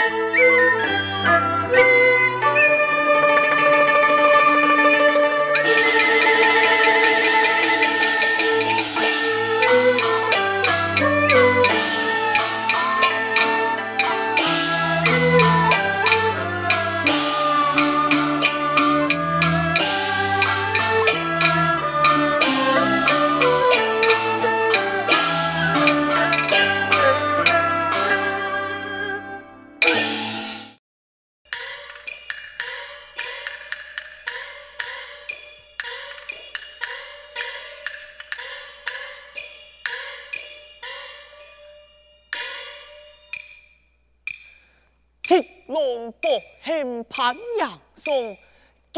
龙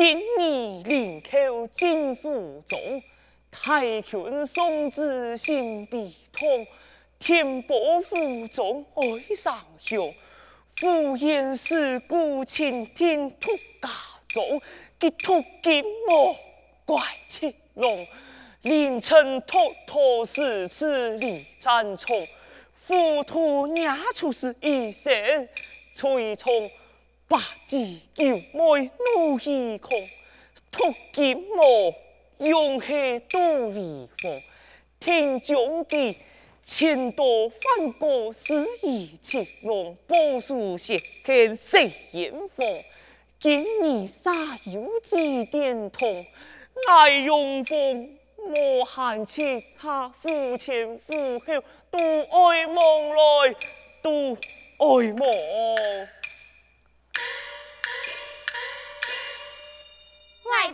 今日临口金府中，太君送子心悲痛，天波府中爱上兄，呼延氏故倾听突家中，结突金毛怪青龙，凌晨偷偷私自离参从，糊涂娘出是一生。随从八字九妹怒气狂，突金毛勇气多离风，听将记千多番过四夷青龙，波叔写看谁眼红，今日杀有几点痛，爱用风莫喊切差，夫前夫后独爱梦来独。爱梦，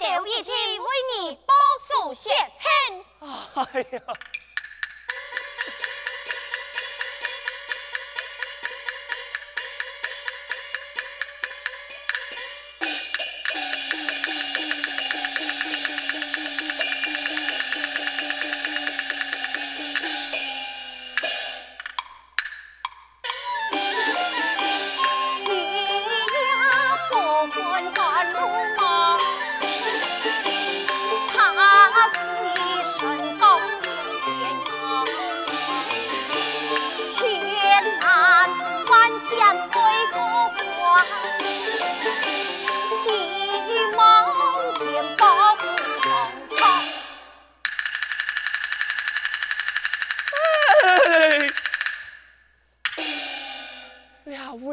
爱豆一天为你报数血恨。哎呀！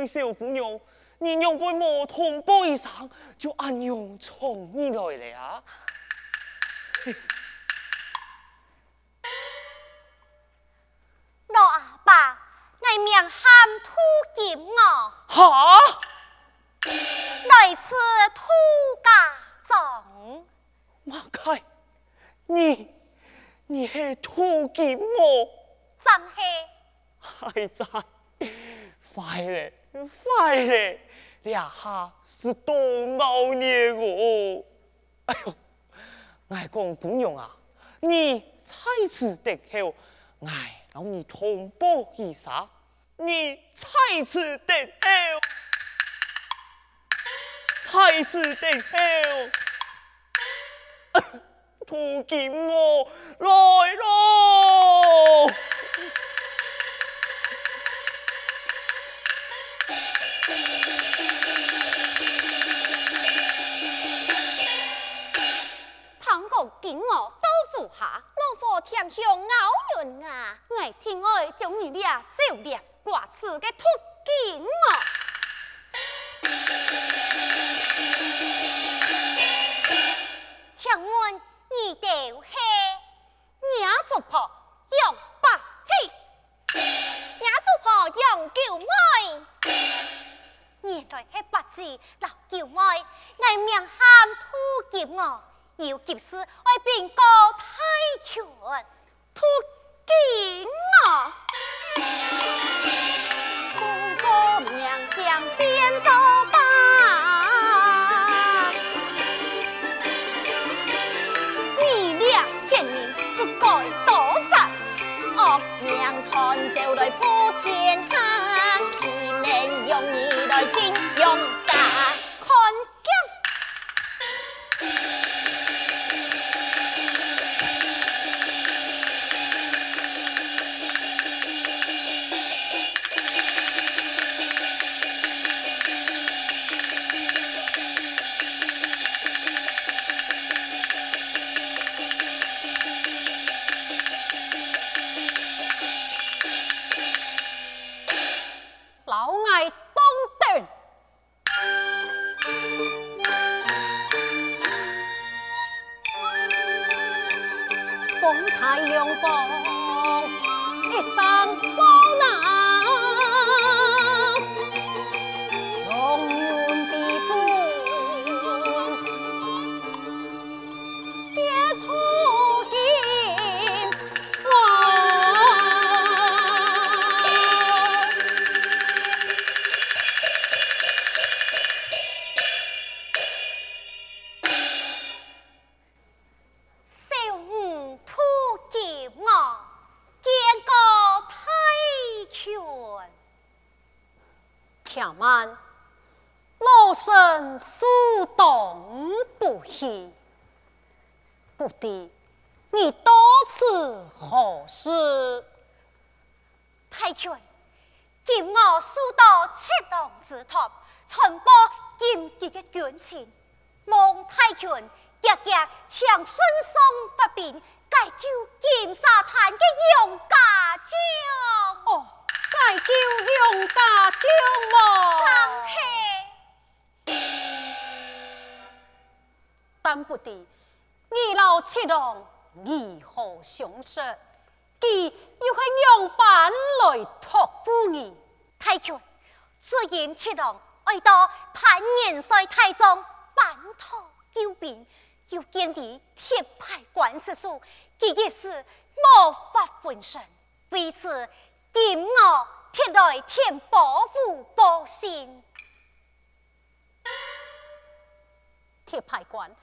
小姑娘，你用杯莫同杯上，就暗用从你来了。老阿爸，我名喊土金哦。哈？来此土家庄。马开，你你是土金哦？怎系？还在，快嘞！快嘞！两下是多熬夜哦！哎呦，爱公姑娘啊，你再次得后，爱让你同胞一杀，你再次得后，再次得后，土金我来咯！金我招呼下，老夫添上咬人啊！我听爱将你俩收敛挂刺嘅土金我。请问你哋系娘子婆杨八姐，娘子婆杨九妹，原来系八字老九妹，爱命喊土金我。要劫师为边个太权突金啊！两边走。你多此何事？太君，今我苏到七龙之塔，传播金吉的军情，望太君日日向孙宋发兵，解救金沙滩的杨家将。哦，解救杨家将么？但不敌。二老七郎如何相识？佢又系用板来托付你？太君，只因七郎爱到潘元帅太宗板托救兵，又见地铁牌关系数，佢一时无法分身，为此今我特来填保护报信。铁牌官，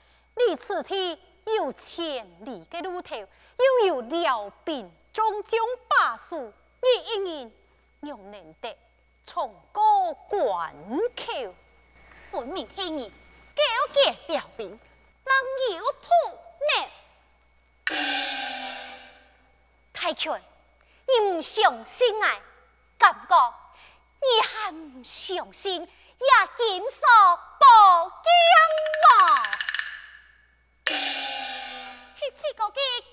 你此地。有千里的路途，又有辽兵终将把守，你一人又能得从过关口？分明系你勾结辽兵，让有土呢？太君，你唔相信啊？感觉你还唔相信也金锁宝剑啊？七个鸡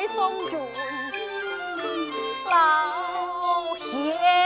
来送君老爷。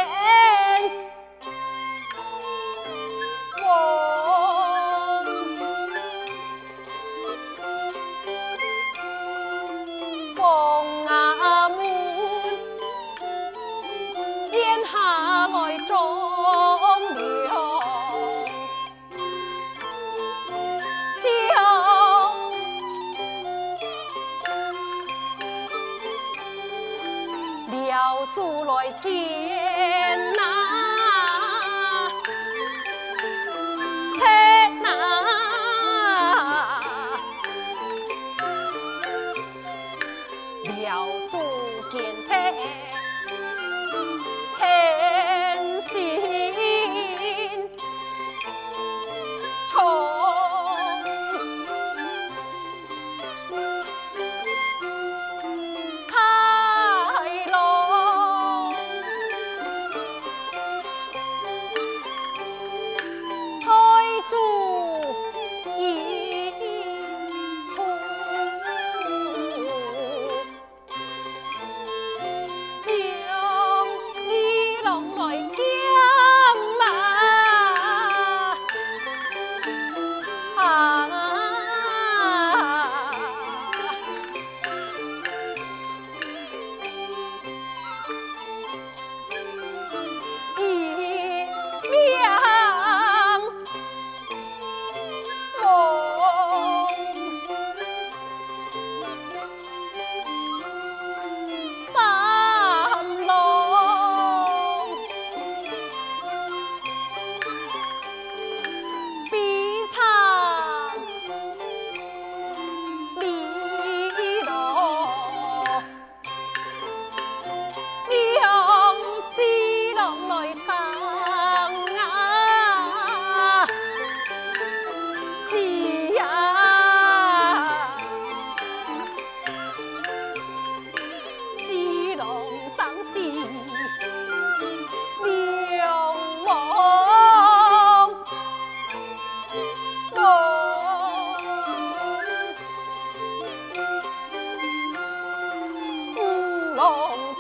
同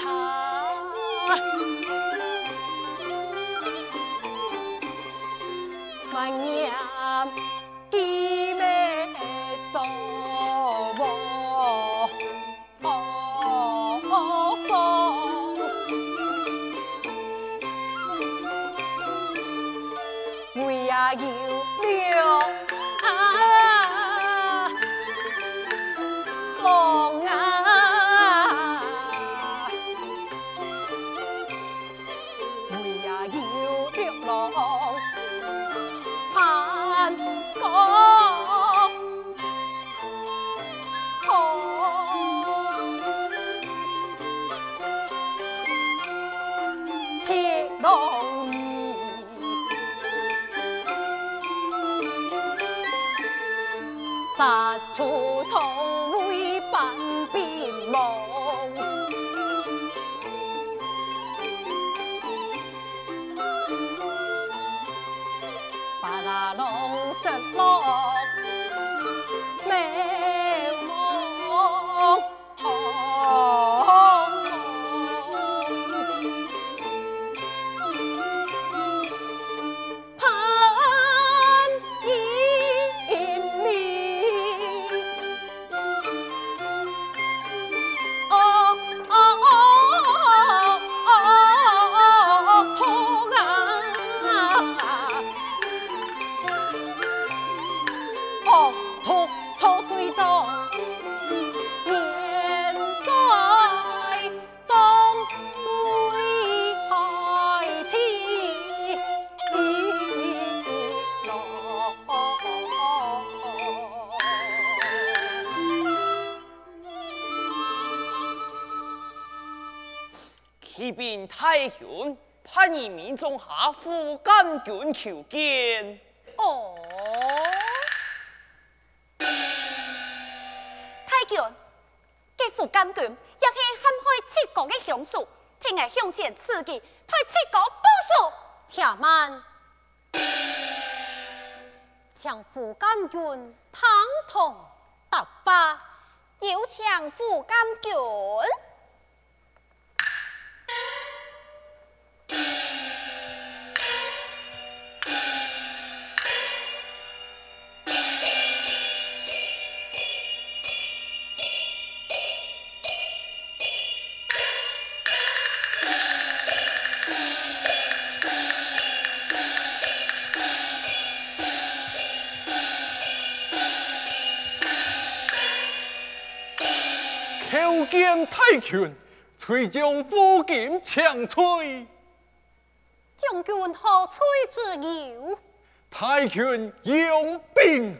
堂。拜年启禀太君，盼以命中下副监军求见。哦，太君，这副监军也是陷害七国的凶手，听来向前刺激，替七国报仇。且慢，强副监军堂堂答法，有请副监军。见太君，遂将夫金强吹。将军何吹之有？太君用兵。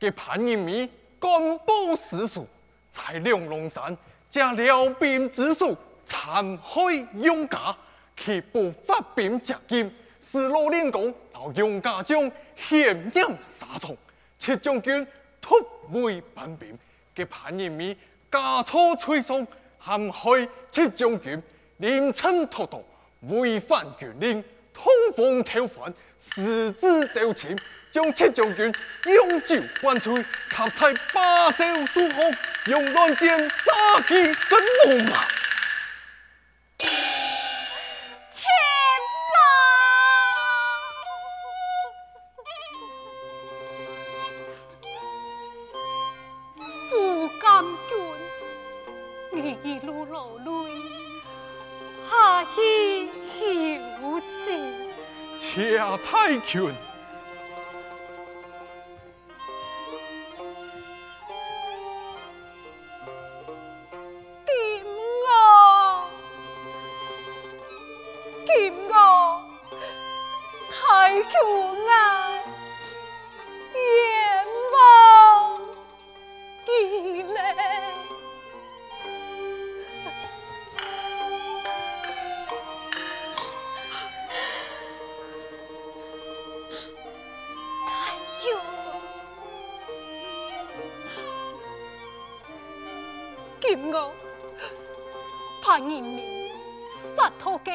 给潘仁美公布史书，在两龙山将辽兵之术残害杨家，却不发兵接应，使罗令公到杨家将险将杀从，七将军突围叛兵，给潘仁美加错吹送，陷害七将军临阵脱逃，违反军令，通风逃犯，私自招亲。将七将军永久关催，他在八州诸侯用乱箭杀其身亡啊！一路流泪，下去休息。且太君。人民杀头嘅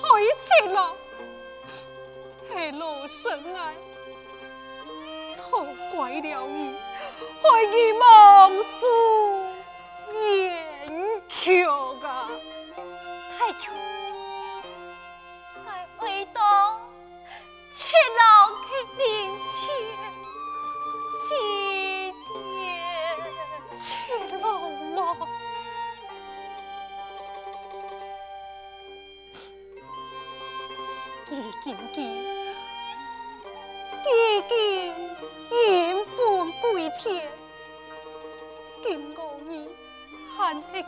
害 chết 了，系罗生爱错怪了你，害你忘事言求啊，太求，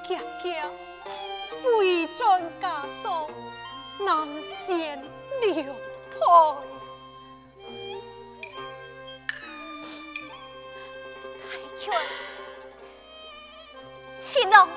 喊起家家，回转家中，难显两态。太君，岂能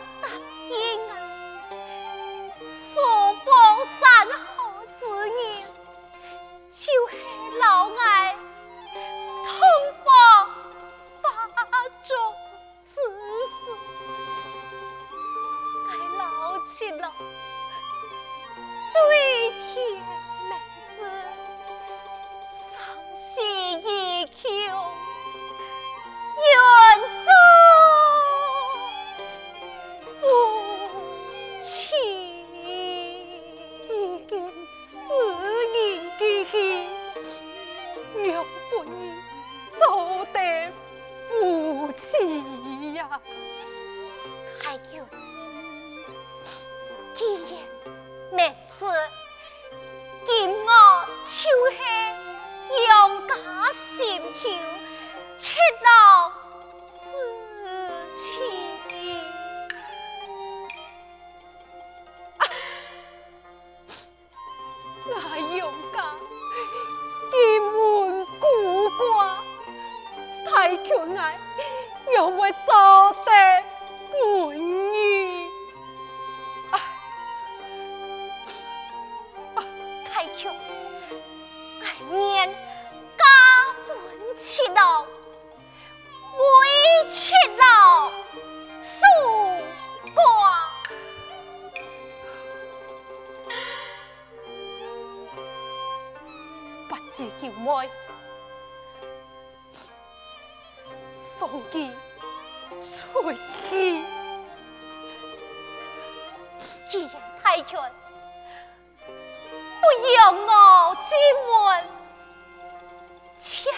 气呀！还有，既然没事，今我就是杨家心头，七老之情。不知叫妹。送机出去，既然太远不要我进门，强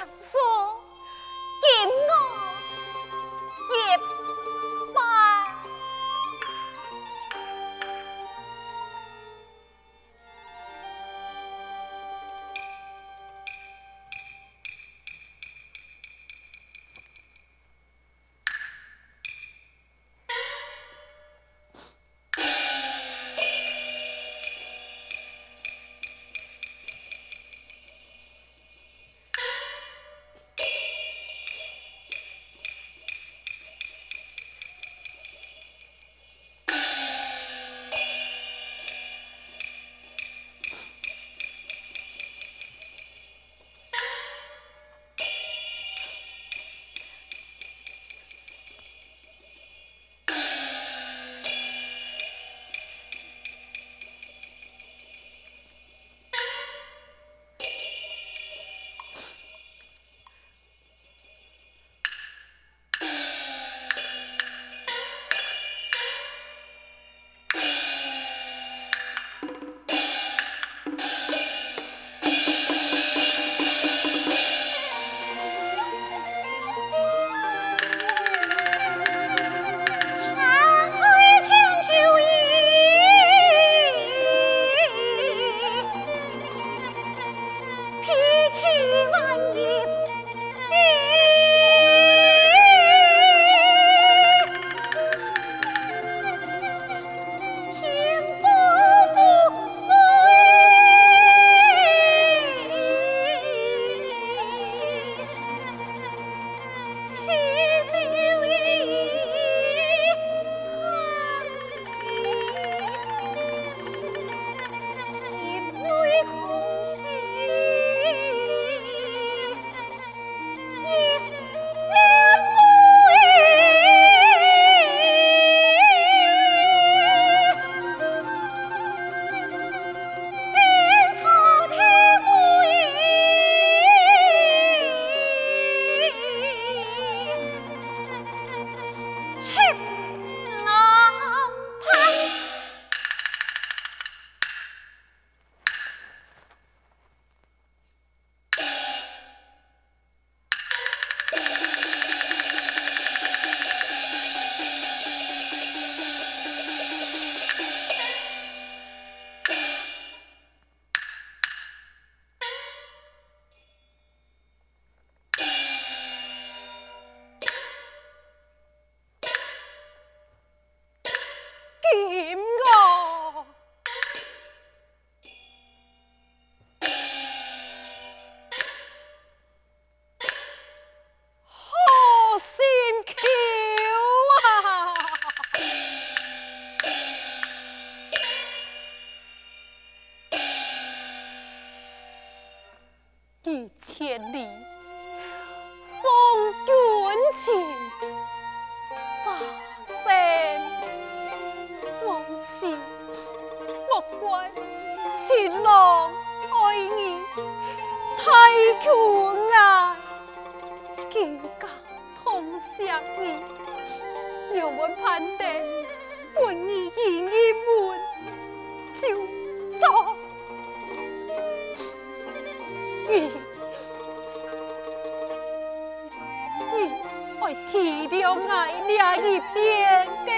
你อ้ยที一边的